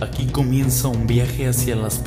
Aquí comienza un viaje hacia las